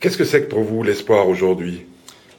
Qu'est-ce que c'est que pour vous l'espoir aujourd'hui?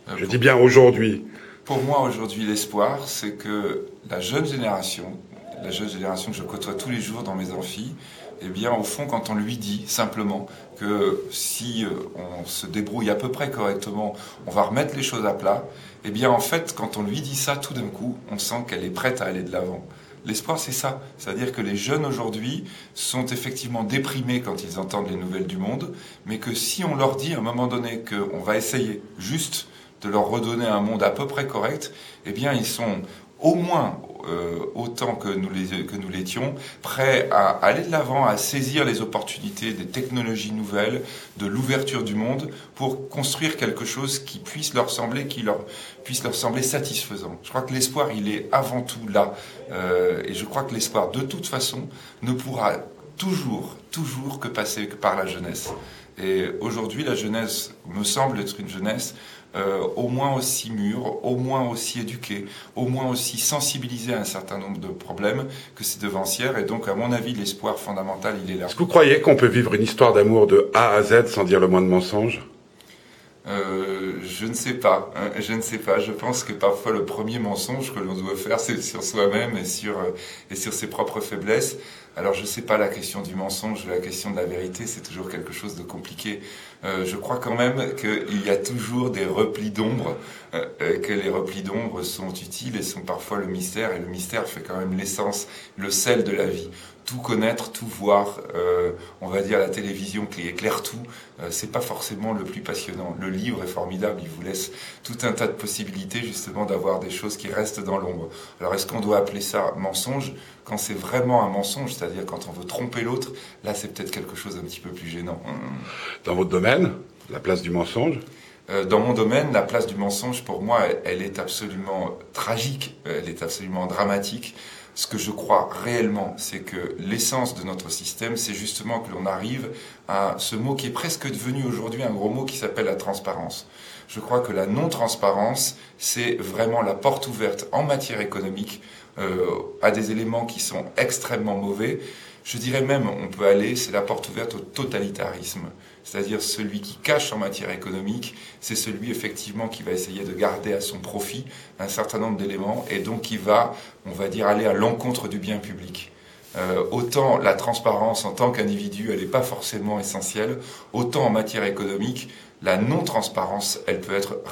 Euh, Je dis bien aujourd'hui. Pour moi aujourd'hui l'espoir, c'est que la jeune génération, la jeune génération que je côtoie tous les jours dans mes amphis, eh bien au fond quand on lui dit simplement que si euh, on se débrouille à peu près correctement, on va remettre les choses à plat, eh bien en fait quand on lui dit ça tout d'un coup, on sent qu'elle est prête à aller de l'avant. L'espoir, c'est ça. C'est-à-dire que les jeunes aujourd'hui sont effectivement déprimés quand ils entendent les nouvelles du monde, mais que si on leur dit à un moment donné qu'on va essayer juste de leur redonner un monde à peu près correct, eh bien, ils sont au moins euh, autant que nous, l'étions, prêts à aller de l'avant, à saisir les opportunités des technologies nouvelles, de l'ouverture du monde, pour construire quelque chose qui puisse leur sembler, puisse leur sembler satisfaisant. Je crois que l'espoir, il est avant tout là, euh, et je crois que l'espoir, de toute façon, ne pourra toujours, toujours que passer par la jeunesse. Et aujourd'hui, la jeunesse me semble être une jeunesse euh, au moins aussi mûre, au moins aussi éduquée, au moins aussi sensibilisée à un certain nombre de problèmes que ces devancières. Et donc, à mon avis, l'espoir fondamental, il est là. Est-ce que vous croyez qu'on peut vivre une histoire d'amour de A à Z sans dire le moins de mensonges euh, je ne sais pas. Hein, je ne sais pas. Je pense que parfois le premier mensonge que l'on doit faire, c'est sur soi-même et sur euh, et sur ses propres faiblesses. Alors je ne sais pas la question du mensonge, la question de la vérité, c'est toujours quelque chose de compliqué. Euh, je crois quand même qu'il y a toujours des replis d'ombre, que les replis d'ombre sont utiles et sont parfois le mystère, et le mystère fait quand même l'essence, le sel de la vie tout connaître, tout voir, euh, on va dire la télévision qui éclaire tout, euh, c'est pas forcément le plus passionnant. Le livre est formidable, il vous laisse tout un tas de possibilités justement d'avoir des choses qui restent dans l'ombre. Alors est-ce qu'on doit appeler ça mensonge? Quand c'est vraiment un mensonge, c'est-à-dire quand on veut tromper l'autre Là, c'est peut-être quelque chose d'un petit peu plus gênant. Dans votre domaine, la place du mensonge? Dans mon domaine, la place du mensonge, pour moi, elle est absolument tragique, elle est absolument dramatique ce que je crois réellement, c'est que l'essence de notre système, c'est justement que l'on arrive à ce mot qui est presque devenu aujourd'hui un gros mot qui s'appelle la transparence. Je crois que la non-transparence, c'est vraiment la porte ouverte en matière économique euh, à des éléments qui sont extrêmement mauvais. Je dirais même, on peut aller, c'est la porte ouverte au totalitarisme. C'est-à-dire celui qui cache en matière économique, c'est celui effectivement qui va essayer de garder à son profit un certain nombre d'éléments et donc qui va, on va dire, aller à l'encontre du bien public. Euh, autant la transparence en tant qu'individu, elle n'est pas forcément essentielle, autant en matière économique, la non-transparence, elle peut être